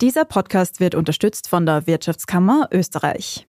Dieser Podcast wird unterstützt von der Wirtschaftskammer Österreich.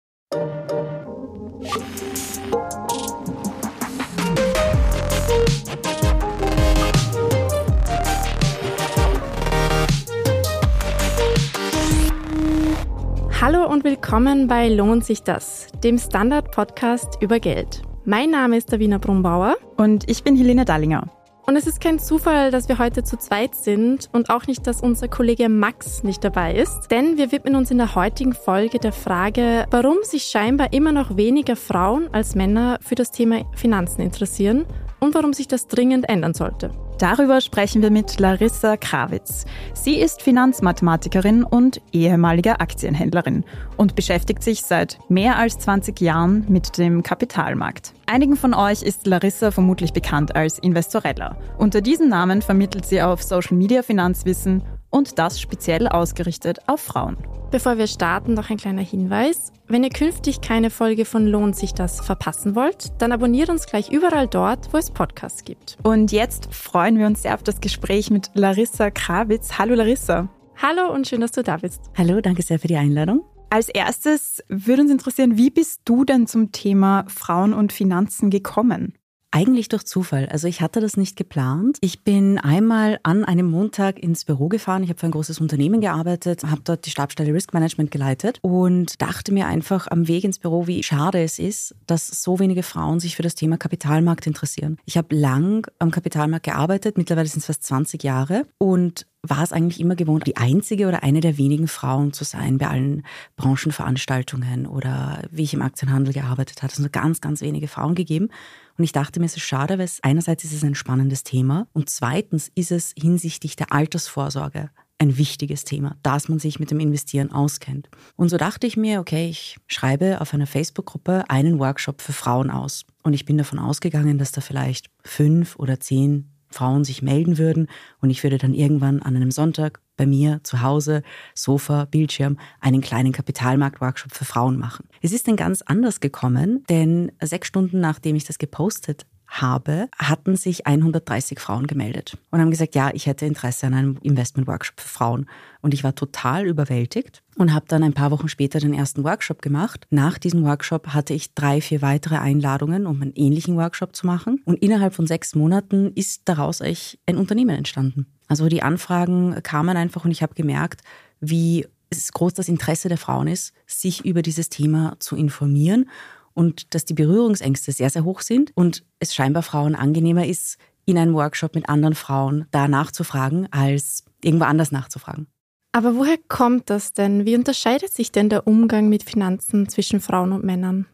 Hallo und willkommen bei Lohnt sich das, dem Standard-Podcast über Geld. Mein Name ist Davina Brumbauer. Und ich bin Helene Dallinger. Und es ist kein Zufall, dass wir heute zu zweit sind und auch nicht, dass unser Kollege Max nicht dabei ist, denn wir widmen uns in der heutigen Folge der Frage, warum sich scheinbar immer noch weniger Frauen als Männer für das Thema Finanzen interessieren und warum sich das dringend ändern sollte. Darüber sprechen wir mit Larissa Krawitz. Sie ist Finanzmathematikerin und ehemalige Aktienhändlerin und beschäftigt sich seit mehr als 20 Jahren mit dem Kapitalmarkt. Einigen von euch ist Larissa vermutlich bekannt als Investorella. Unter diesem Namen vermittelt sie auf Social Media Finanzwissen und das speziell ausgerichtet auf Frauen. Bevor wir starten, noch ein kleiner Hinweis. Wenn ihr künftig keine Folge von Lohnt sich das verpassen wollt, dann abonniert uns gleich überall dort, wo es Podcasts gibt. Und jetzt freuen wir uns sehr auf das Gespräch mit Larissa Krawitz. Hallo Larissa. Hallo und schön, dass du da bist. Hallo, danke sehr für die Einladung. Als erstes würde uns interessieren, wie bist du denn zum Thema Frauen und Finanzen gekommen? Eigentlich durch Zufall. Also ich hatte das nicht geplant. Ich bin einmal an einem Montag ins Büro gefahren. Ich habe für ein großes Unternehmen gearbeitet, habe dort die Stabstelle Risk Management geleitet und dachte mir einfach am Weg ins Büro, wie schade es ist, dass so wenige Frauen sich für das Thema Kapitalmarkt interessieren. Ich habe lang am Kapitalmarkt gearbeitet, mittlerweile sind es fast 20 Jahre und war es eigentlich immer gewohnt, die einzige oder eine der wenigen Frauen zu sein bei allen Branchenveranstaltungen oder wie ich im Aktienhandel gearbeitet habe. Es nur ganz, ganz wenige Frauen gegeben. Und ich dachte mir, es ist schade, weil es, einerseits ist es ein spannendes Thema und zweitens ist es hinsichtlich der Altersvorsorge ein wichtiges Thema, dass man sich mit dem Investieren auskennt. Und so dachte ich mir, okay, ich schreibe auf einer Facebook-Gruppe einen Workshop für Frauen aus. Und ich bin davon ausgegangen, dass da vielleicht fünf oder zehn Frauen sich melden würden und ich würde dann irgendwann an einem Sonntag bei mir zu Hause, Sofa, Bildschirm, einen kleinen Kapitalmarkt-Workshop für Frauen machen. Es ist dann ganz anders gekommen, denn sechs Stunden nachdem ich das gepostet habe, hatten sich 130 Frauen gemeldet und haben gesagt, ja, ich hätte Interesse an einem Investment-Workshop für Frauen. Und ich war total überwältigt und habe dann ein paar Wochen später den ersten Workshop gemacht. Nach diesem Workshop hatte ich drei, vier weitere Einladungen, um einen ähnlichen Workshop zu machen. Und innerhalb von sechs Monaten ist daraus eigentlich ein Unternehmen entstanden. Also die Anfragen kamen einfach und ich habe gemerkt, wie groß das Interesse der Frauen ist, sich über dieses Thema zu informieren und dass die Berührungsängste sehr, sehr hoch sind und es scheinbar Frauen angenehmer ist, in einem Workshop mit anderen Frauen da nachzufragen, als irgendwo anders nachzufragen. Aber woher kommt das denn? Wie unterscheidet sich denn der Umgang mit Finanzen zwischen Frauen und Männern?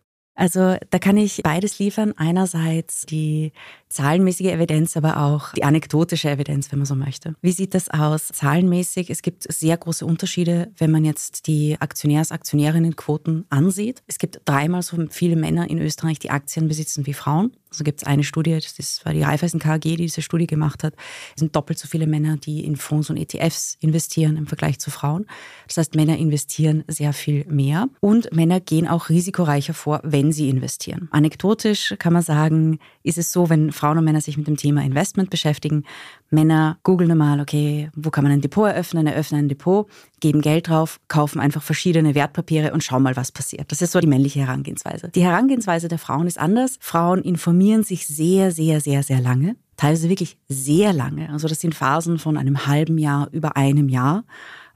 Also da kann ich beides liefern. Einerseits die zahlenmäßige Evidenz, aber auch die anekdotische Evidenz, wenn man so möchte. Wie sieht das aus? Zahlenmäßig, es gibt sehr große Unterschiede, wenn man jetzt die Aktionärs-Aktionärinnenquoten ansieht. Es gibt dreimal so viele Männer in Österreich, die Aktien besitzen wie Frauen. Also gibt es eine Studie, das war die Raiffeisen KAG, die diese Studie gemacht hat. Es sind doppelt so viele Männer, die in Fonds und ETFs investieren im Vergleich zu Frauen. Das heißt, Männer investieren sehr viel mehr und Männer gehen auch risikoreicher vor, wenn sie investieren. Anekdotisch kann man sagen, ist es so, wenn Frauen und Männer sich mit dem Thema Investment beschäftigen. Männer googeln normal, okay, wo kann man ein Depot eröffnen? Eröffnen ein Depot, geben Geld drauf, kaufen einfach verschiedene Wertpapiere und schauen mal, was passiert. Das ist so die männliche Herangehensweise. Die Herangehensweise der Frauen ist anders. Frauen informieren sich sehr, sehr, sehr, sehr lange. Teilweise wirklich sehr lange. Also das sind Phasen von einem halben Jahr über einem Jahr.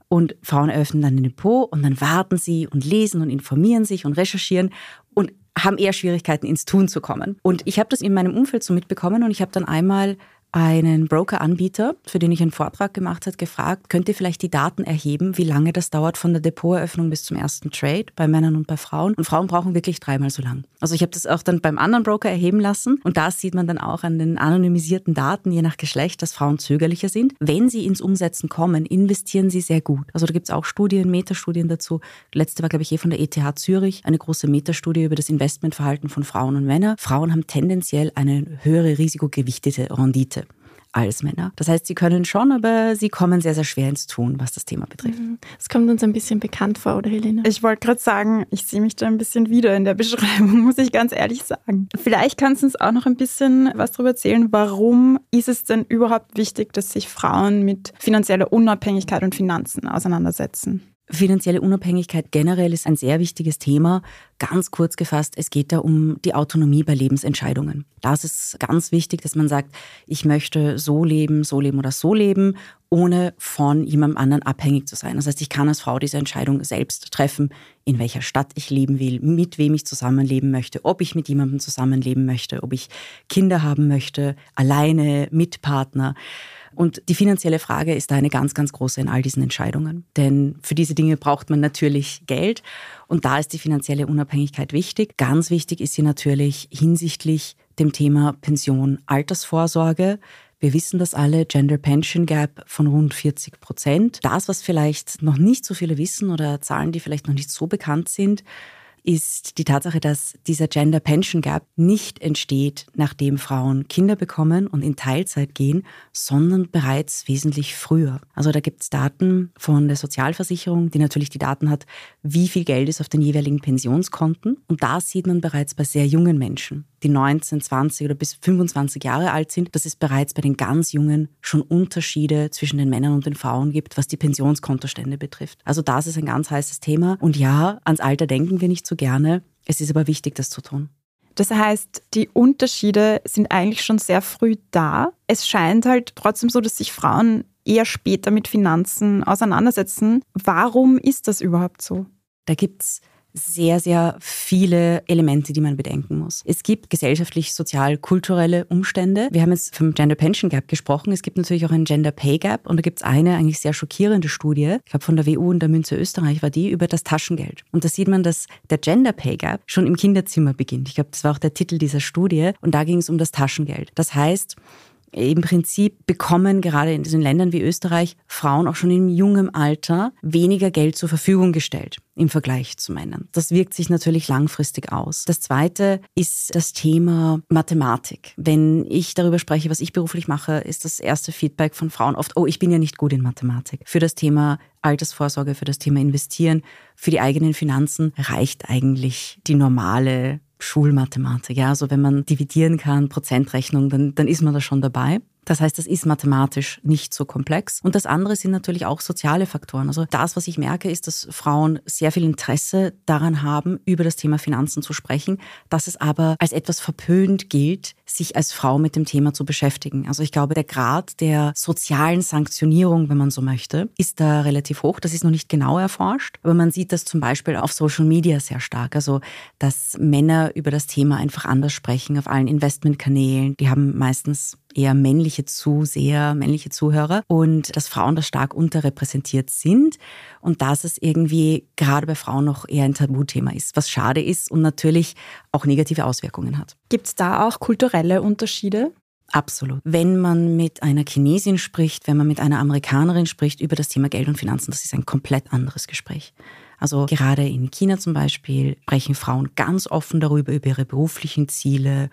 Und Frauen eröffnen dann ein Depot und dann warten sie und lesen und informieren sich und recherchieren und haben eher Schwierigkeiten ins Tun zu kommen. Und ich habe das in meinem Umfeld so mitbekommen und ich habe dann einmal einen Broker-Anbieter, für den ich einen Vortrag gemacht habe, gefragt, könnt ihr vielleicht die Daten erheben, wie lange das dauert von der Depoteröffnung bis zum ersten Trade bei Männern und bei Frauen. Und Frauen brauchen wirklich dreimal so lang. Also ich habe das auch dann beim anderen Broker erheben lassen und da sieht man dann auch an den anonymisierten Daten, je nach Geschlecht, dass Frauen zögerlicher sind. Wenn sie ins Umsetzen kommen, investieren sie sehr gut. Also da gibt es auch Studien, Metastudien dazu. Die letzte war, glaube ich, eh von der ETH Zürich, eine große Metastudie über das Investmentverhalten von Frauen und Männern. Frauen haben tendenziell eine höhere risikogewichtete Rendite. Als Männer. Das heißt, sie können schon, aber sie kommen sehr, sehr schwer ins Tun, was das Thema betrifft. Mhm. Es kommt uns ein bisschen bekannt vor, oder Helene? Ich wollte gerade sagen, ich sehe mich da ein bisschen wieder in der Beschreibung, muss ich ganz ehrlich sagen. Vielleicht kannst du uns auch noch ein bisschen was darüber erzählen, warum ist es denn überhaupt wichtig, dass sich Frauen mit finanzieller Unabhängigkeit und Finanzen auseinandersetzen? Finanzielle Unabhängigkeit generell ist ein sehr wichtiges Thema. Ganz kurz gefasst, es geht da um die Autonomie bei Lebensentscheidungen. Das ist ganz wichtig, dass man sagt, ich möchte so leben, so leben oder so leben, ohne von jemandem anderen abhängig zu sein. Das heißt, ich kann als Frau diese Entscheidung selbst treffen, in welcher Stadt ich leben will, mit wem ich zusammenleben möchte, ob ich mit jemandem zusammenleben möchte, ob ich Kinder haben möchte, alleine, mit Partner. Und die finanzielle Frage ist da eine ganz, ganz große in all diesen Entscheidungen. Denn für diese Dinge braucht man natürlich Geld. Und da ist die finanzielle Unabhängigkeit wichtig. Ganz wichtig ist sie natürlich hinsichtlich dem Thema Pension, Altersvorsorge. Wir wissen das alle, Gender Pension Gap von rund 40 Prozent. Das, was vielleicht noch nicht so viele wissen oder Zahlen, die vielleicht noch nicht so bekannt sind, ist die Tatsache, dass dieser Gender Pension Gap nicht entsteht, nachdem Frauen Kinder bekommen und in Teilzeit gehen, sondern bereits wesentlich früher. Also da gibt es Daten von der Sozialversicherung, die natürlich die Daten hat, wie viel Geld ist auf den jeweiligen Pensionskonten. Und da sieht man bereits bei sehr jungen Menschen die 19, 20 oder bis 25 Jahre alt sind, dass es bereits bei den ganz Jungen schon Unterschiede zwischen den Männern und den Frauen gibt, was die Pensionskontostände betrifft. Also das ist ein ganz heißes Thema. Und ja, ans Alter denken wir nicht so gerne. Es ist aber wichtig, das zu tun. Das heißt, die Unterschiede sind eigentlich schon sehr früh da. Es scheint halt trotzdem so, dass sich Frauen eher später mit Finanzen auseinandersetzen. Warum ist das überhaupt so? Da gibt es sehr, sehr viele Elemente, die man bedenken muss. Es gibt gesellschaftlich, sozial, kulturelle Umstände. Wir haben jetzt vom Gender Pension Gap gesprochen. Es gibt natürlich auch einen Gender Pay Gap und da gibt es eine eigentlich sehr schockierende Studie, ich glaube von der WU und der Münze Österreich war die, über das Taschengeld. Und da sieht man, dass der Gender Pay Gap schon im Kinderzimmer beginnt. Ich glaube, das war auch der Titel dieser Studie und da ging es um das Taschengeld. Das heißt, im Prinzip bekommen gerade in diesen Ländern wie Österreich Frauen auch schon in jungem Alter weniger Geld zur Verfügung gestellt im Vergleich zu Männern. Das wirkt sich natürlich langfristig aus. Das zweite ist das Thema Mathematik. Wenn ich darüber spreche, was ich beruflich mache, ist das erste Feedback von Frauen oft, oh, ich bin ja nicht gut in Mathematik. Für das Thema Altersvorsorge, für das Thema Investieren, für die eigenen Finanzen reicht eigentlich die normale Schulmathematik. Ja, also wenn man dividieren kann, Prozentrechnung, dann, dann ist man da schon dabei. Das heißt, das ist mathematisch nicht so komplex. Und das andere sind natürlich auch soziale Faktoren. Also das, was ich merke, ist, dass Frauen sehr viel Interesse daran haben, über das Thema Finanzen zu sprechen, dass es aber als etwas verpönt gilt, sich als Frau mit dem Thema zu beschäftigen. Also ich glaube, der Grad der sozialen Sanktionierung, wenn man so möchte, ist da relativ hoch. Das ist noch nicht genau erforscht, aber man sieht das zum Beispiel auf Social Media sehr stark. Also, dass Männer über das Thema einfach anders sprechen auf allen Investmentkanälen. Die haben meistens eher männliche Zuseher, männliche Zuhörer und dass Frauen da stark unterrepräsentiert sind und dass es irgendwie gerade bei Frauen noch eher ein Tabuthema ist, was schade ist und natürlich auch negative Auswirkungen hat. Gibt es da auch kulturelle Unterschiede? Absolut. Wenn man mit einer Chinesin spricht, wenn man mit einer Amerikanerin spricht über das Thema Geld und Finanzen, das ist ein komplett anderes Gespräch. Also gerade in China zum Beispiel sprechen Frauen ganz offen darüber, über ihre beruflichen Ziele,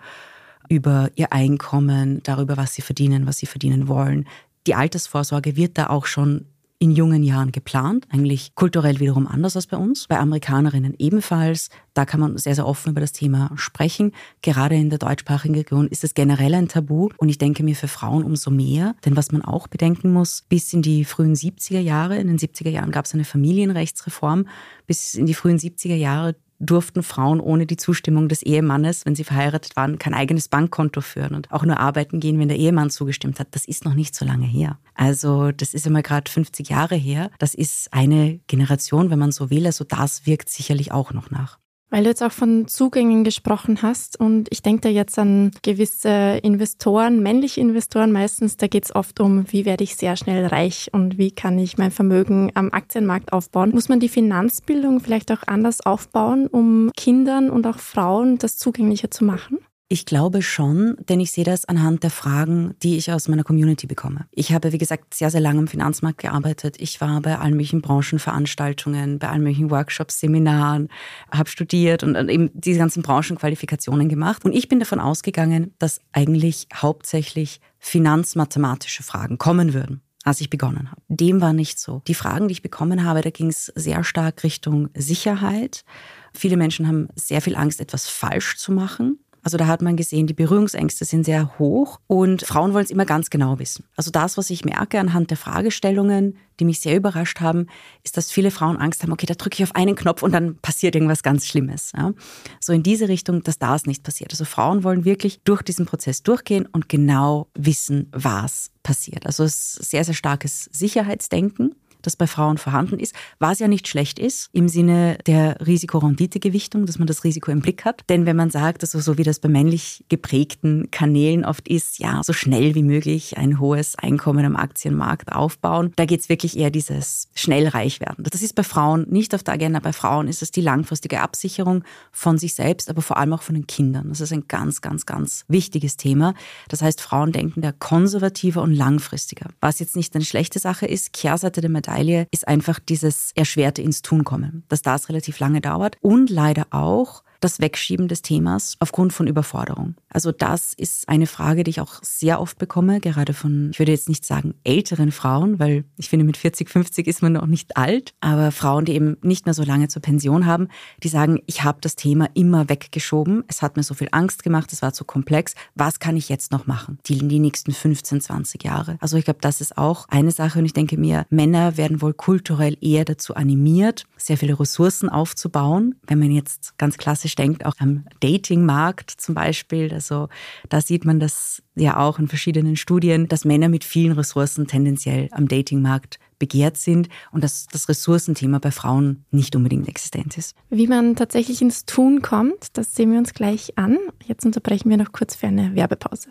über ihr Einkommen, darüber, was sie verdienen, was sie verdienen wollen. Die Altersvorsorge wird da auch schon in jungen Jahren geplant, eigentlich kulturell wiederum anders als bei uns, bei Amerikanerinnen ebenfalls. Da kann man sehr, sehr offen über das Thema sprechen. Gerade in der deutschsprachigen Region ist es generell ein Tabu und ich denke mir für Frauen umso mehr, denn was man auch bedenken muss, bis in die frühen 70er Jahre, in den 70er Jahren gab es eine Familienrechtsreform, bis in die frühen 70er Jahre durften Frauen ohne die Zustimmung des Ehemannes, wenn sie verheiratet waren, kein eigenes Bankkonto führen und auch nur arbeiten gehen, wenn der Ehemann zugestimmt hat. Das ist noch nicht so lange her. Also das ist einmal gerade 50 Jahre her. Das ist eine Generation, wenn man so will. Also das wirkt sicherlich auch noch nach. Weil du jetzt auch von Zugängen gesprochen hast und ich denke da jetzt an gewisse Investoren, männliche Investoren meistens, da geht es oft um, wie werde ich sehr schnell reich und wie kann ich mein Vermögen am Aktienmarkt aufbauen. Muss man die Finanzbildung vielleicht auch anders aufbauen, um Kindern und auch Frauen das zugänglicher zu machen? Ich glaube schon, denn ich sehe das anhand der Fragen, die ich aus meiner Community bekomme. Ich habe, wie gesagt, sehr, sehr lange im Finanzmarkt gearbeitet. Ich war bei allen möglichen Branchenveranstaltungen, bei allen möglichen Workshops, Seminaren, habe studiert und eben diese ganzen Branchenqualifikationen gemacht. Und ich bin davon ausgegangen, dass eigentlich hauptsächlich finanzmathematische Fragen kommen würden als ich begonnen habe. Dem war nicht so. Die Fragen, die ich bekommen habe, da ging es sehr stark Richtung Sicherheit. Viele Menschen haben sehr viel Angst, etwas falsch zu machen. Also da hat man gesehen, die Berührungsängste sind sehr hoch und Frauen wollen es immer ganz genau wissen. Also das, was ich merke anhand der Fragestellungen, die mich sehr überrascht haben, ist, dass viele Frauen Angst haben, okay, da drücke ich auf einen Knopf und dann passiert irgendwas ganz Schlimmes. Ja? So in diese Richtung, dass das nicht passiert. Also Frauen wollen wirklich durch diesen Prozess durchgehen und genau wissen, was passiert. Also es ist sehr, sehr starkes Sicherheitsdenken das bei Frauen vorhanden ist, was ja nicht schlecht ist im Sinne der Risikorendite-Gewichtung, dass man das Risiko im Blick hat. Denn wenn man sagt, also so wie das bei männlich geprägten Kanälen oft ist, ja, so schnell wie möglich ein hohes Einkommen am Aktienmarkt aufbauen, da geht es wirklich eher dieses schnell reich werden. Das ist bei Frauen nicht auf der Agenda. Bei Frauen ist es die langfristige Absicherung von sich selbst, aber vor allem auch von den Kindern. Das ist ein ganz, ganz, ganz wichtiges Thema. Das heißt, Frauen denken da konservativer und langfristiger. Was jetzt nicht eine schlechte Sache ist, Kehrseite der Medaille Medaille ist einfach dieses erschwerte ins Tun kommen, dass das relativ lange dauert und leider auch das Wegschieben des Themas aufgrund von Überforderung. Also das ist eine Frage, die ich auch sehr oft bekomme, gerade von, ich würde jetzt nicht sagen älteren Frauen, weil ich finde, mit 40, 50 ist man noch nicht alt, aber Frauen, die eben nicht mehr so lange zur Pension haben, die sagen, ich habe das Thema immer weggeschoben, es hat mir so viel Angst gemacht, es war zu komplex, was kann ich jetzt noch machen? Die, die nächsten 15, 20 Jahre. Also ich glaube, das ist auch eine Sache und ich denke mir, Männer werden wohl kulturell eher dazu animiert, sehr viele Ressourcen aufzubauen, wenn man jetzt ganz klassisch klassisch denkt, auch am Datingmarkt zum Beispiel. Also da sieht man das ja auch in verschiedenen Studien, dass Männer mit vielen Ressourcen tendenziell am Datingmarkt begehrt sind und dass das Ressourcenthema bei Frauen nicht unbedingt existent ist. Wie man tatsächlich ins Tun kommt, das sehen wir uns gleich an. Jetzt unterbrechen wir noch kurz für eine Werbepause.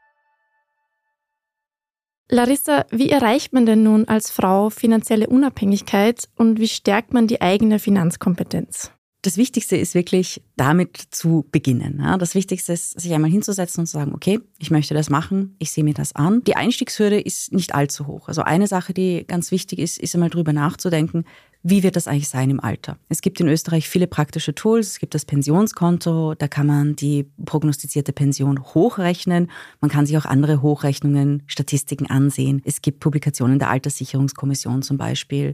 Larissa, wie erreicht man denn nun als Frau finanzielle Unabhängigkeit und wie stärkt man die eigene Finanzkompetenz? Das Wichtigste ist wirklich damit zu beginnen. Das Wichtigste ist, sich einmal hinzusetzen und zu sagen, okay, ich möchte das machen, ich sehe mir das an. Die Einstiegshürde ist nicht allzu hoch. Also eine Sache, die ganz wichtig ist, ist einmal drüber nachzudenken, wie wird das eigentlich sein im Alter? Es gibt in Österreich viele praktische Tools. Es gibt das Pensionskonto, da kann man die prognostizierte Pension hochrechnen. Man kann sich auch andere Hochrechnungen, Statistiken ansehen. Es gibt Publikationen der Alterssicherungskommission zum Beispiel.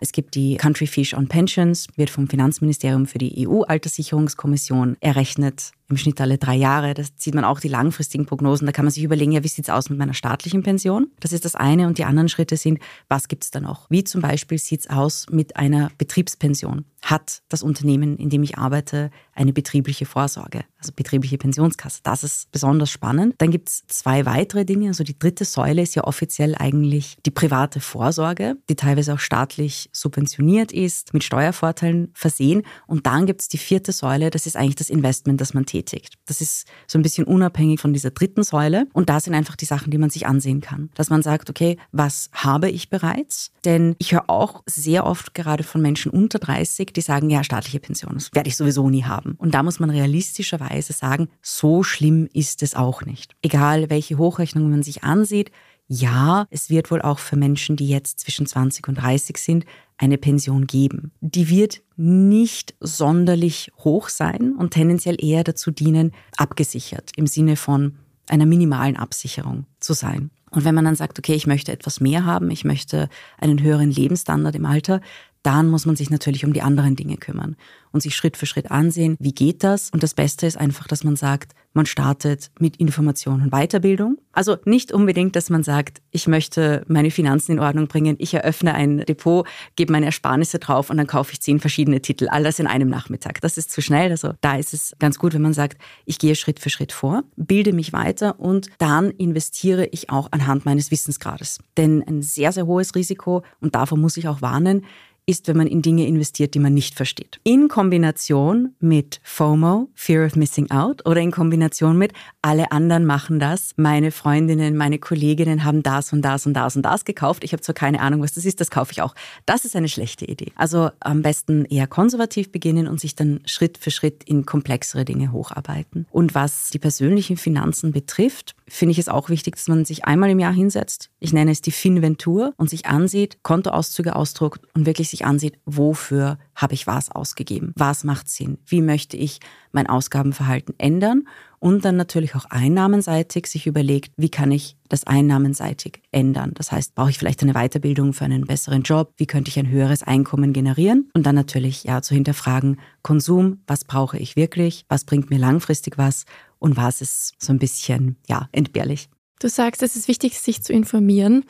Es gibt die Country Fish on Pensions, wird vom Finanzministerium für die EU-Alterssicherungskommission errechnet im Schnitt alle drei Jahre. Das sieht man auch die langfristigen Prognosen. Da kann man sich überlegen, ja, wie sieht es aus mit meiner staatlichen Pension? Das ist das eine. Und die anderen Schritte sind, was gibt es da noch? Wie zum Beispiel sieht es aus mit einer Betriebspension? Hat das Unternehmen, in dem ich arbeite, eine betriebliche Vorsorge, also betriebliche Pensionskasse? Das ist besonders spannend. Dann gibt es zwei weitere Dinge. Also die dritte Säule ist ja offiziell eigentlich die private Vorsorge, die teilweise auch staatlich subventioniert ist, mit Steuervorteilen versehen. Und dann gibt es die vierte Säule, das ist eigentlich das Investment, das man tätigt. Das ist so ein bisschen unabhängig von dieser dritten Säule. Und da sind einfach die Sachen, die man sich ansehen kann. Dass man sagt, okay, was habe ich bereits? Denn ich höre auch sehr oft gerade von Menschen unter 30, die sagen, ja, staatliche Pension, das werde ich sowieso nie haben. Und da muss man realistischerweise sagen, so schlimm ist es auch nicht. Egal, welche Hochrechnungen man sich ansieht, ja, es wird wohl auch für Menschen, die jetzt zwischen 20 und 30 sind, eine Pension geben. Die wird nicht sonderlich hoch sein und tendenziell eher dazu dienen, abgesichert im Sinne von einer minimalen Absicherung zu sein. Und wenn man dann sagt, okay, ich möchte etwas mehr haben, ich möchte einen höheren Lebensstandard im Alter, dann muss man sich natürlich um die anderen Dinge kümmern und sich Schritt für Schritt ansehen, wie geht das? Und das Beste ist einfach, dass man sagt, Man startet mit Information und Weiterbildung. Also nicht unbedingt, dass man sagt, ich möchte meine Finanzen in Ordnung bringen, ich eröffne ein Depot, gebe meine Ersparnisse drauf und dann kaufe ich zehn verschiedene Titel, alles in einem Nachmittag. Das ist zu schnell. Also da ist es ganz gut, wenn man sagt, ich gehe Schritt für Schritt vor, bilde mich weiter und dann investiere ich auch anhand meines Wissensgrades. Denn ein sehr, sehr hohes Risiko, und davor muss ich auch warnen, ist, wenn man in Dinge investiert, die man nicht versteht. In Kombination mit FOMO, Fear of Missing Out, oder in Kombination mit alle anderen machen das, meine Freundinnen, meine Kolleginnen haben das und das und das und das gekauft. Ich habe zwar keine Ahnung, was das ist, das kaufe ich auch. Das ist eine schlechte Idee. Also am besten eher konservativ beginnen und sich dann Schritt für Schritt in komplexere Dinge hocharbeiten. Und was die persönlichen Finanzen betrifft, finde ich es auch wichtig, dass man sich einmal im Jahr hinsetzt. Ich nenne es die Finventur und sich ansieht, Kontoauszüge ausdruckt und wirklich sich ansieht, wofür habe ich was ausgegeben? Was macht Sinn? Wie möchte ich mein Ausgabenverhalten ändern? Und dann natürlich auch einnahmenseitig sich überlegt, wie kann ich das einnahmenseitig ändern? Das heißt, brauche ich vielleicht eine Weiterbildung für einen besseren Job? Wie könnte ich ein höheres Einkommen generieren? Und dann natürlich ja zu hinterfragen, Konsum, was brauche ich wirklich? Was bringt mir langfristig was? Und was ist so ein bisschen, ja, entbehrlich? Du sagst, es ist wichtig, sich zu informieren.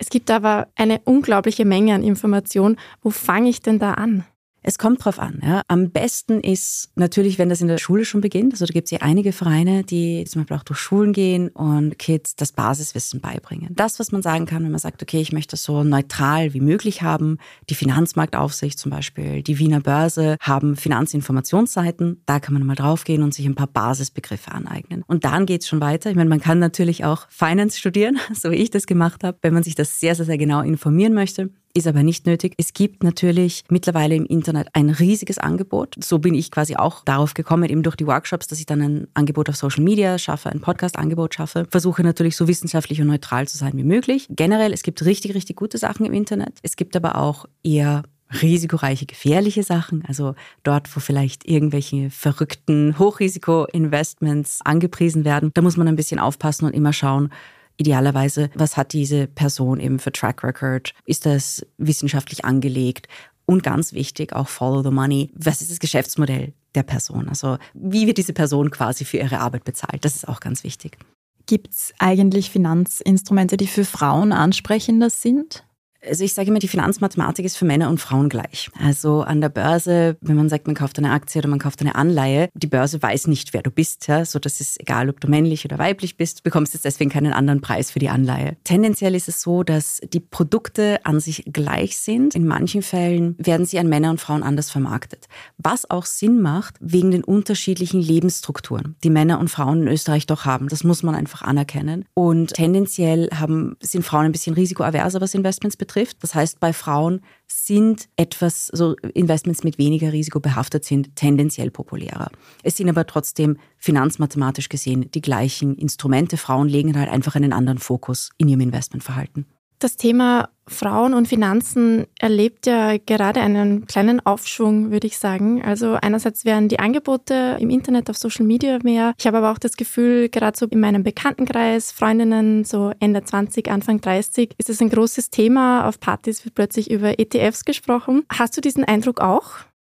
Es gibt aber eine unglaubliche Menge an Informationen. Wo fange ich denn da an? Es kommt drauf an. Ja. Am besten ist natürlich, wenn das in der Schule schon beginnt. Also da gibt es ja einige Vereine, die zum Beispiel auch durch Schulen gehen und Kids das Basiswissen beibringen. Das, was man sagen kann, wenn man sagt, okay, ich möchte das so neutral wie möglich haben. Die Finanzmarktaufsicht zum Beispiel, die Wiener Börse haben Finanzinformationsseiten. Da kann man mal draufgehen und sich ein paar Basisbegriffe aneignen. Und dann geht es schon weiter. Ich meine, man kann natürlich auch Finance studieren, so wie ich das gemacht habe, wenn man sich das sehr, sehr, sehr genau informieren möchte ist aber nicht nötig. Es gibt natürlich mittlerweile im Internet ein riesiges Angebot. So bin ich quasi auch darauf gekommen, eben durch die Workshops, dass ich dann ein Angebot auf Social Media schaffe, ein Podcast-Angebot schaffe. Versuche natürlich so wissenschaftlich und neutral zu sein wie möglich. Generell, es gibt richtig, richtig gute Sachen im Internet. Es gibt aber auch eher risikoreiche, gefährliche Sachen, also dort, wo vielleicht irgendwelche verrückten Hochrisiko-Investments angepriesen werden, da muss man ein bisschen aufpassen und immer schauen, idealerweise, was hat diese Person eben für Track Record? Ist das wissenschaftlich angelegt? Und ganz wichtig, auch Follow the Money. Was ist das Geschäftsmodell der Person? Also wie wird diese Person quasi für ihre Arbeit bezahlt? Das ist auch ganz wichtig. Gibt es eigentlich Finanzinstrumente, die für Frauen ansprechender sind? Also ich sage immer, die Finanzmathematik ist für Männer und Frauen gleich. Also an der Börse, wenn man sagt, man kauft eine Aktie oder man kauft eine Anleihe, die Börse weiß nicht, wer du bist. Ja? So dass es egal, ob du männlich oder weiblich bist, du bekommst jetzt deswegen keinen anderen Preis für die Anleihe. Tendenziell ist es so, dass die Produkte an sich gleich sind. In manchen Fällen werden sie an Männer und Frauen anders vermarktet. Was auch Sinn macht, wegen den unterschiedlichen Lebensstrukturen, die Männer und Frauen in Österreich doch haben. Das muss man einfach anerkennen. Und tendenziell haben, sind Frauen ein bisschen risikoaverser, was Investments betrifft betrifft. Das heißt, bei Frauen sind etwas, so Investments mit weniger Risiko behaftet sind, tendenziell populärer. Es sind aber trotzdem finanzmathematisch gesehen die gleichen Instrumente. Frauen legen halt einfach einen anderen Fokus in ihrem Investmentverhalten. Das Thema Frauen und Finanzen erlebt ja gerade einen kleinen Aufschwung, würde ich sagen. Also einerseits werden die Angebote im Internet auf Social Media mehr. Ich habe aber auch das Gefühl, gerade so in meinem Bekanntenkreis, Freundinnen so Ende 20, Anfang 30, ist es ein großes Thema. Auf Partys wird plötzlich über ETFs gesprochen. Hast du diesen Eindruck auch?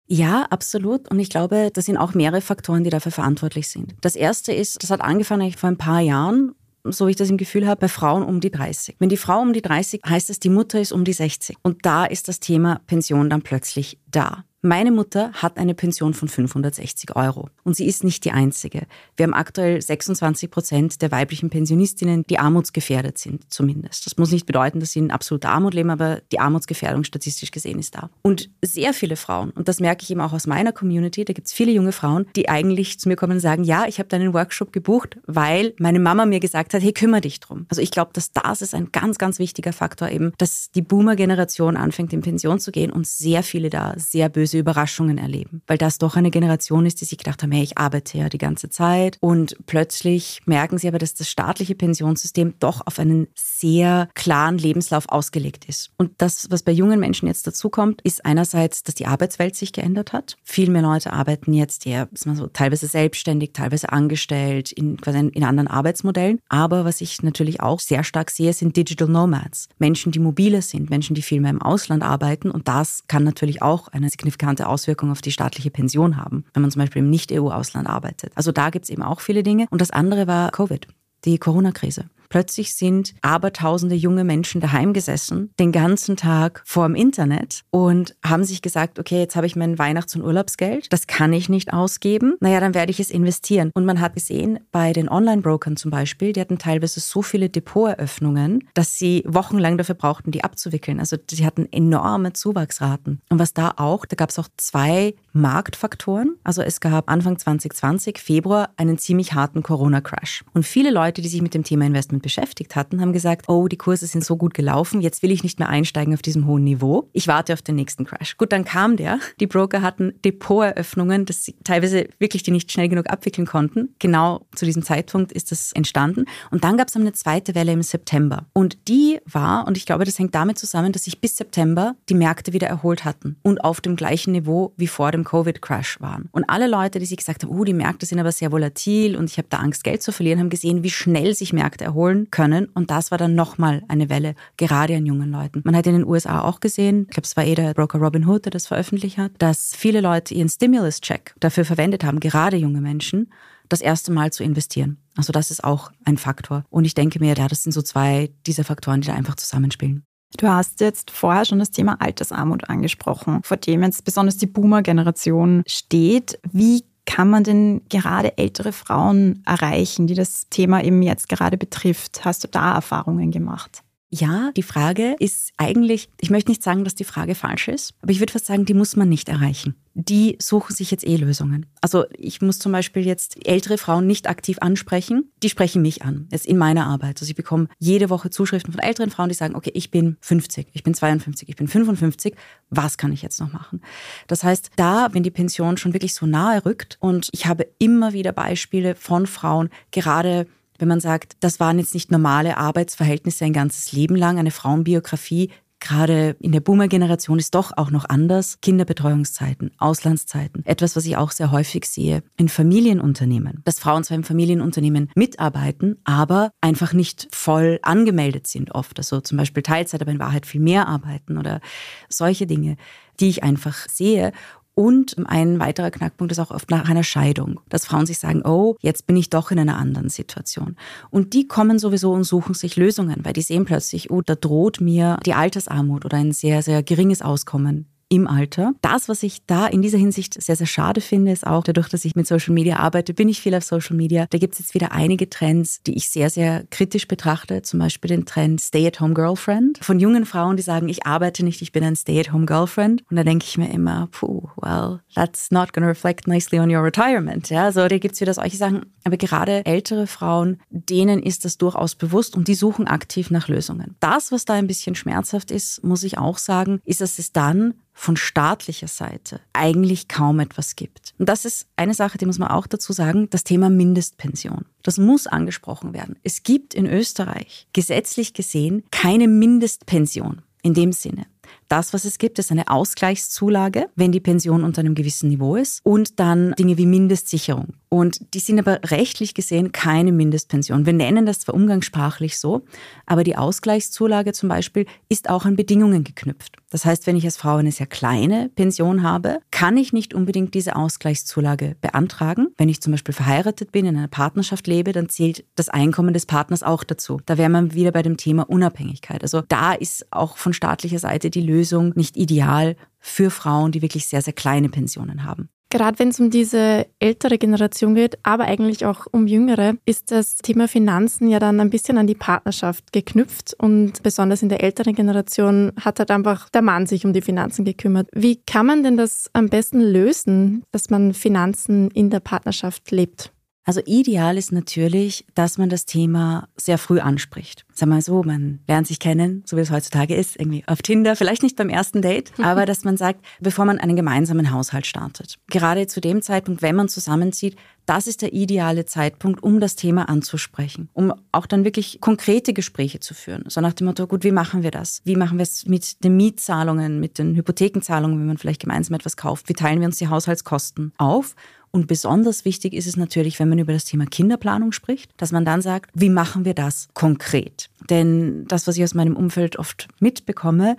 Ja, absolut. Und ich glaube, das sind auch mehrere Faktoren, die dafür verantwortlich sind. Das erste ist, das hat angefangen vor ein paar Jahren so wie ich das im Gefühl habe, bei Frauen um die 30. Wenn die Frau um die 30, heißt es, die Mutter ist um die 60. Und da ist das Thema Pension dann plötzlich da. Meine Mutter hat eine Pension von 560 Euro und sie ist nicht die einzige. Wir haben aktuell 26 Prozent der weiblichen Pensionistinnen, die armutsgefährdet sind, zumindest. Das muss nicht bedeuten, dass sie in absoluter Armut leben, aber die Armutsgefährdung statistisch gesehen ist da. Und sehr viele Frauen, und das merke ich eben auch aus meiner Community, da gibt es viele junge Frauen, die eigentlich zu mir kommen und sagen, ja, ich habe deinen Workshop gebucht, weil meine Mama mir gesagt hat, hey, kümmere dich drum. Also ich glaube, dass das ist ein ganz, ganz wichtiger Faktor eben, dass die Boomer-Generation anfängt, in Pension zu gehen und sehr viele da sehr böse Überraschungen erleben. Weil das doch eine Generation ist, die sich gedacht haben, hey, ich arbeite ja die ganze Zeit. Und plötzlich merken sie aber, dass das staatliche Pensionssystem doch auf einen sehr klaren Lebenslauf ausgelegt ist. Und das, was bei jungen Menschen jetzt dazukommt, ist einerseits, dass die Arbeitswelt sich geändert hat. Viel mehr Leute arbeiten jetzt eher so, teilweise selbstständig, teilweise angestellt, in, quasi in anderen Arbeitsmodellen. Aber was ich natürlich auch sehr stark sehe, sind Digital Nomads. Menschen, die mobile sind, Menschen, die viel mehr im Ausland arbeiten. Und das kann natürlich auch eine signifikante Auswirkungen auf die staatliche Pension haben. Wenn man zum Beispiel im nicht EU-Ausland arbeitet. Also da gibt es eben auch viele Dinge. Und das andere war Covid, die Corona-Krise. Plötzlich sind abertausende junge Menschen daheim gesessen, den ganzen Tag vorm Internet und haben sich gesagt, okay, jetzt habe ich mein Weihnachts- und Urlaubsgeld, das kann ich nicht ausgeben, naja, dann werde ich es investieren. Und man hat gesehen, bei den Online-Brokern zum Beispiel, die hatten teilweise so viele Depoteröffnungen, dass sie wochenlang dafür brauchten, die abzuwickeln. Also sie hatten enorme Zuwachsraten. Und was da auch, da gab es auch zwei Marktfaktoren. Also es gab Anfang 2020, Februar, einen ziemlich harten Corona-Crash. Und viele Leute, die sich mit dem Thema Investment beschäftigt hatten, haben gesagt, oh, die Kurse sind so gut gelaufen, jetzt will ich nicht mehr einsteigen auf diesem hohen Niveau. Ich warte auf den nächsten Crash. Gut, dann kam der. Die Broker hatten Depoteröffnungen, dass sie teilweise wirklich die nicht schnell genug abwickeln konnten. Genau zu diesem Zeitpunkt ist das entstanden. Und dann gab es eine zweite Welle im September. Und die war, und ich glaube, das hängt damit zusammen, dass sich bis September die Märkte wieder erholt hatten und auf dem gleichen Niveau wie vor dem Covid-Crash waren. Und alle Leute, die sich gesagt haben, oh, die Märkte sind aber sehr volatil und ich habe da Angst, Geld zu verlieren, haben gesehen, wie schnell sich Märkte erholen holen können. Und das war dann nochmal eine Welle, gerade an jungen Leuten. Man hat in den USA auch gesehen, ich glaube, es war eh der Broker Robin Hood, der das veröffentlicht hat, dass viele Leute ihren Stimulus-Check dafür verwendet haben, gerade junge Menschen, das erste Mal zu investieren. Also das ist auch ein Faktor. Und ich denke mir, ja, das sind so zwei dieser Faktoren, die da einfach zusammenspielen. Du hast jetzt vorher schon das Thema Altersarmut angesprochen, vor dem jetzt besonders die Boomer-Generation steht. Wie kann man denn gerade ältere Frauen erreichen, die das Thema eben jetzt gerade betrifft? Hast du da Erfahrungen gemacht? Ja, die Frage ist eigentlich, ich möchte nicht sagen, dass die Frage falsch ist, aber ich würde fast sagen, die muss man nicht erreichen. Die suchen sich jetzt eh Lösungen. Also ich muss zum Beispiel jetzt ältere Frauen nicht aktiv ansprechen, die sprechen mich an, jetzt in meiner Arbeit. Also ich bekomme jede Woche Zuschriften von älteren Frauen, die sagen, okay, ich bin 50, ich bin 52, ich bin 55, was kann ich jetzt noch machen? Das heißt, da, wenn die Pension schon wirklich so nahe rückt und ich habe immer wieder Beispiele von Frauen, gerade wenn man sagt, das waren jetzt nicht normale Arbeitsverhältnisse ein ganzes Leben lang, eine Frauenbiografie, gerade in der Boomer-Generation ist doch auch noch anders. Kinderbetreuungszeiten, Auslandszeiten. Etwas, was ich auch sehr häufig sehe in Familienunternehmen. Dass Frauen zwar im Familienunternehmen mitarbeiten, aber einfach nicht voll angemeldet sind oft. Also zum Beispiel Teilzeit, aber in Wahrheit viel mehr arbeiten oder solche Dinge, die ich einfach sehe. Und ein weiterer Knackpunkt ist auch oft nach einer Scheidung, dass Frauen sich sagen, oh, jetzt bin ich doch in einer anderen Situation. Und die kommen sowieso und suchen sich Lösungen, weil die sehen plötzlich, oh, da droht mir die Altersarmut oder ein sehr, sehr geringes Auskommen im Alter. Das, was ich da in dieser Hinsicht sehr, sehr schade finde, ist auch dadurch, dass ich mit Social Media arbeite, bin ich viel auf Social Media. Da gibt es jetzt wieder einige Trends, die ich sehr, sehr kritisch betrachte. Zum Beispiel den Trend Stay-at-home Girlfriend von jungen Frauen, die sagen, ich arbeite nicht, ich bin ein Stay-at-home Girlfriend. Und da denke ich mir immer, puh, well, that's not to reflect nicely on your retirement. Ja, also da gibt es wieder solche Sachen. Aber gerade ältere Frauen, denen ist das durchaus bewusst und die suchen aktiv nach Lösungen. Das, was da ein bisschen schmerzhaft ist, muss ich auch sagen, ist, dass es dann von staatlicher Seite eigentlich kaum etwas gibt. Und das ist eine Sache, die muss man auch dazu sagen, das Thema Mindestpension. Das muss angesprochen werden. Es gibt in Österreich gesetzlich gesehen keine Mindestpension in dem Sinne. Das, was es gibt, ist eine Ausgleichszulage, wenn die Pension unter einem gewissen Niveau ist und dann Dinge wie Mindestsicherung. Und die sind aber rechtlich gesehen keine Mindestpension. Wir nennen das zwar umgangssprachlich so, aber die Ausgleichszulage zum Beispiel ist auch an Bedingungen geknüpft. Das heißt, wenn ich als Frau eine sehr kleine Pension habe, kann ich nicht unbedingt diese Ausgleichszulage beantragen. Wenn ich zum Beispiel verheiratet bin, in einer Partnerschaft lebe, dann zählt das Einkommen des Partners auch dazu. Da wäre man wieder bei dem Thema Unabhängigkeit. Also da ist auch von staatlicher Seite die Lösung nicht ideal für Frauen, die wirklich sehr, sehr kleine Pensionen haben. Gerade wenn es um diese ältere Generation geht, aber eigentlich auch um jüngere, ist das Thema Finanzen ja dann ein bisschen an die Partnerschaft geknüpft. Und besonders in der älteren Generation hat halt einfach der Mann sich um die Finanzen gekümmert. Wie kann man denn das am besten lösen, dass man Finanzen in der Partnerschaft lebt? Also ideal ist natürlich, dass man das Thema sehr früh anspricht. Sag mal so, man lernt sich kennen, so wie es heutzutage ist, irgendwie auf Tinder, vielleicht nicht beim ersten Date, aber dass man sagt, bevor man einen gemeinsamen Haushalt startet. Gerade zu dem Zeitpunkt, wenn man zusammenzieht, das ist der ideale Zeitpunkt, um das Thema anzusprechen, um auch dann wirklich konkrete Gespräche zu führen. So nach dem Motto, gut, wie machen wir das? Wie machen wir es mit den Mietzahlungen, mit den Hypothekenzahlungen, wenn man vielleicht gemeinsam etwas kauft? Wie teilen wir uns die Haushaltskosten auf? Und besonders wichtig ist es natürlich, wenn man über das Thema Kinderplanung spricht, dass man dann sagt, wie machen wir das konkret? Denn das, was ich aus meinem Umfeld oft mitbekomme,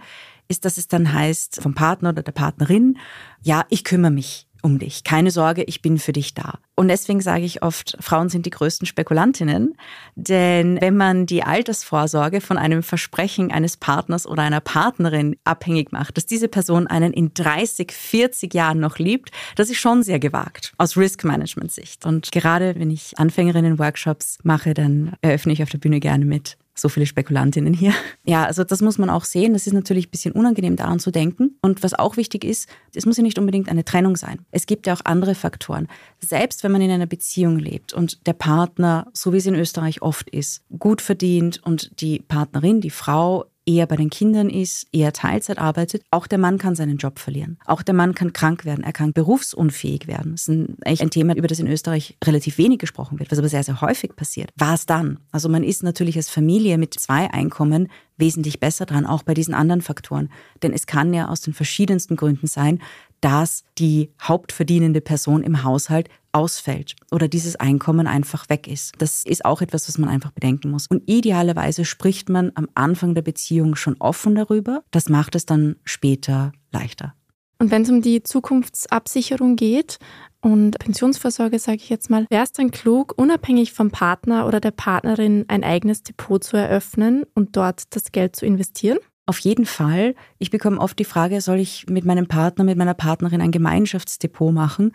ist, dass es dann heißt vom Partner oder der Partnerin, ja, ich kümmere mich um dich. Keine Sorge, ich bin für dich da. Und deswegen sage ich oft, Frauen sind die größten Spekulantinnen, denn wenn man die Altersvorsorge von einem Versprechen eines Partners oder einer Partnerin abhängig macht, dass diese Person einen in 30, 40 Jahren noch liebt, das ist schon sehr gewagt aus Risk-Management-Sicht. Und gerade wenn ich Anfängerinnen-Workshops mache, dann eröffne ich auf der Bühne gerne mit so viele Spekulantinnen hier. Ja, also das muss man auch sehen. Das ist natürlich ein bisschen unangenehm daran zu denken. Und was auch wichtig ist, es muss ja nicht unbedingt eine Trennung sein. Es gibt ja auch andere Faktoren. Selbst wenn man in einer Beziehung lebt und der Partner, so wie es in Österreich oft ist, gut verdient und die Partnerin, die Frau eher bei den Kindern ist, eher Teilzeit arbeitet, auch der Mann kann seinen Job verlieren. Auch der Mann kann krank werden, er kann berufsunfähig werden. Das ist ein, eigentlich ein Thema, über das in Österreich relativ wenig gesprochen wird, was aber sehr, sehr häufig passiert. Was dann? Also man ist natürlich als Familie mit zwei Einkommen wesentlich besser dran, auch bei diesen anderen Faktoren. Denn es kann ja aus den verschiedensten Gründen sein, dass die hauptverdienende Person im Haushalt ausfällt oder dieses Einkommen einfach weg ist. Das ist auch etwas, was man einfach bedenken muss. Und idealerweise spricht man am Anfang der Beziehung schon offen darüber. Das macht es dann später leichter. Und wenn es um die Zukunftsabsicherung geht und Pensionsvorsorge, sage ich jetzt mal, wäre es dann klug, unabhängig vom Partner oder der Partnerin ein eigenes Depot zu eröffnen und dort das Geld zu investieren? Auf jeden Fall. Ich bekomme oft die Frage, soll ich mit meinem Partner, mit meiner Partnerin ein Gemeinschaftsdepot machen?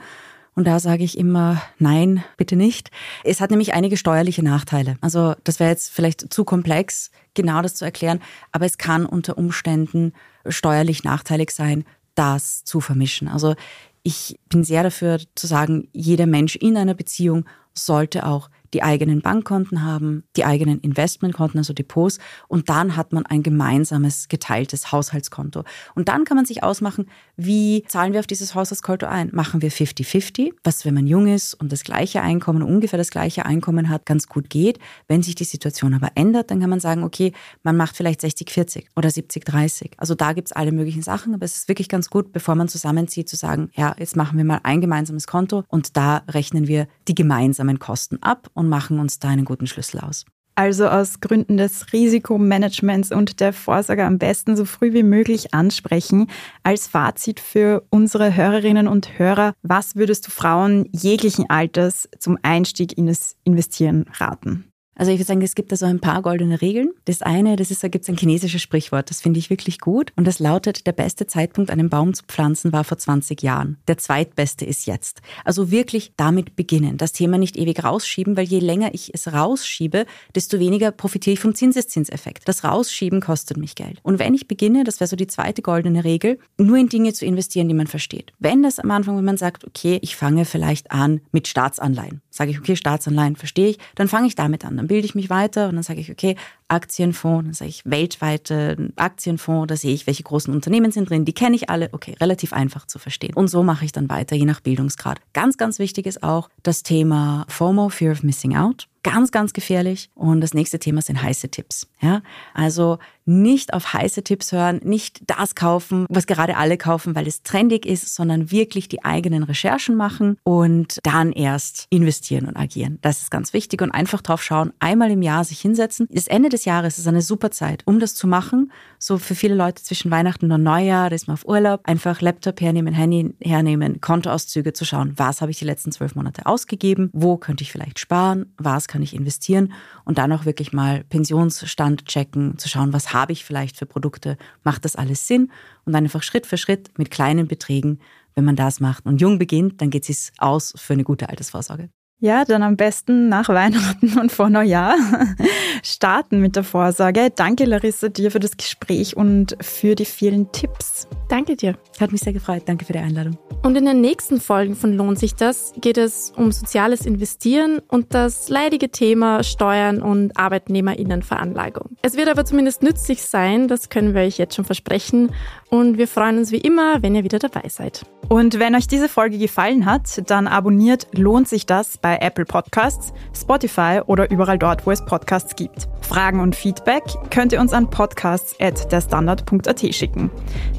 Und da sage ich immer, nein, bitte nicht. Es hat nämlich einige steuerliche Nachteile. Also das wäre jetzt vielleicht zu komplex, genau das zu erklären, aber es kann unter Umständen steuerlich nachteilig sein, das zu vermischen. Also ich bin sehr dafür zu sagen, jeder Mensch in einer Beziehung sollte auch die eigenen Bankkonten haben, die eigenen Investmentkonten, also Depots. Und dann hat man ein gemeinsames, geteiltes Haushaltskonto. Und dann kann man sich ausmachen, wie zahlen wir auf dieses Haushaltskonto ein? Machen wir 50-50, was, wenn man jung ist und das gleiche Einkommen, ungefähr das gleiche Einkommen hat, ganz gut geht. Wenn sich die Situation aber ändert, dann kann man sagen, okay, man macht vielleicht 60-40 oder 70-30. Also da gibt es alle möglichen Sachen, aber es ist wirklich ganz gut, bevor man zusammenzieht, zu sagen, ja, jetzt machen wir mal ein gemeinsames Konto und da rechnen wir die gemeinsamen Kosten ab und machen uns da einen guten Schlüssel aus. Also aus Gründen des Risikomanagements und der Vorsorge am besten so früh wie möglich ansprechen. Als Fazit für unsere Hörerinnen und Hörer, was würdest du Frauen jeglichen Alters zum Einstieg in das Investieren raten? Also ich würde sagen, es gibt da so ein paar goldene Regeln. Das eine, das ist, da gibt es ein chinesisches Sprichwort, das finde ich wirklich gut. Und das lautet, der beste Zeitpunkt, einen Baum zu pflanzen, war vor 20 Jahren. Der zweitbeste ist jetzt. Also wirklich damit beginnen. Das Thema nicht ewig rausschieben, weil je länger ich es rausschiebe, desto weniger profitiere ich vom Zinseszinseffekt. Das Rausschieben kostet mich Geld. Und wenn ich beginne, das wäre so die zweite goldene Regel, nur in Dinge zu investieren, die man versteht. Wenn das am Anfang, wenn man sagt, okay, ich fange vielleicht an mit Staatsanleihen, sage ich, okay, Staatsanleihen verstehe ich, dann fange ich damit an. Bilde ich mich weiter und dann sage ich, okay, Aktienfonds, dann sage ich weltweite Aktienfonds, da sehe ich, welche großen Unternehmen sind drin, die kenne ich alle, okay, relativ einfach zu verstehen. Und so mache ich dann weiter, je nach Bildungsgrad. Ganz, ganz wichtig ist auch das Thema FOMO, Fear of Missing Out ganz, ganz gefährlich. Und das nächste Thema sind heiße Tipps. Ja, also nicht auf heiße Tipps hören, nicht das kaufen, was gerade alle kaufen, weil es trendig ist, sondern wirklich die eigenen Recherchen machen und dann erst investieren und agieren. Das ist ganz wichtig und einfach drauf schauen, einmal im Jahr sich hinsetzen. Das Ende des Jahres ist eine super Zeit, um das zu machen. So für viele Leute zwischen Weihnachten und Neujahr, da ist man auf Urlaub, einfach Laptop hernehmen, Handy hernehmen, Kontoauszüge zu schauen, was habe ich die letzten zwölf Monate ausgegeben, wo könnte ich vielleicht sparen, was kann ich investieren? Und dann auch wirklich mal Pensionsstand checken, zu schauen, was habe ich vielleicht für Produkte, macht das alles Sinn? Und dann einfach Schritt für Schritt mit kleinen Beträgen, wenn man das macht und jung beginnt, dann geht es aus für eine gute Altersvorsorge. Ja, dann am besten nach Weihnachten und vor Neujahr starten mit der Vorsorge. Danke, Larissa, dir für das Gespräch und für die vielen Tipps. Danke dir. Hat mich sehr gefreut. Danke für die Einladung. Und in den nächsten Folgen von Lohnt sich das geht es um soziales Investieren und das leidige Thema Steuern und Arbeitnehmerinnenveranlagung. Es wird aber zumindest nützlich sein, das können wir euch jetzt schon versprechen. Und wir freuen uns wie immer, wenn ihr wieder dabei seid. Und wenn euch diese Folge gefallen hat, dann abonniert Lohnt sich das bei Apple Podcasts, Spotify oder überall dort, wo es Podcasts gibt. Fragen und Feedback könnt ihr uns an podcasts.derstandard.at schicken.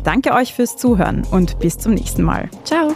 Danke euch fürs Zuhören und bis zum nächsten Mal. Ciao.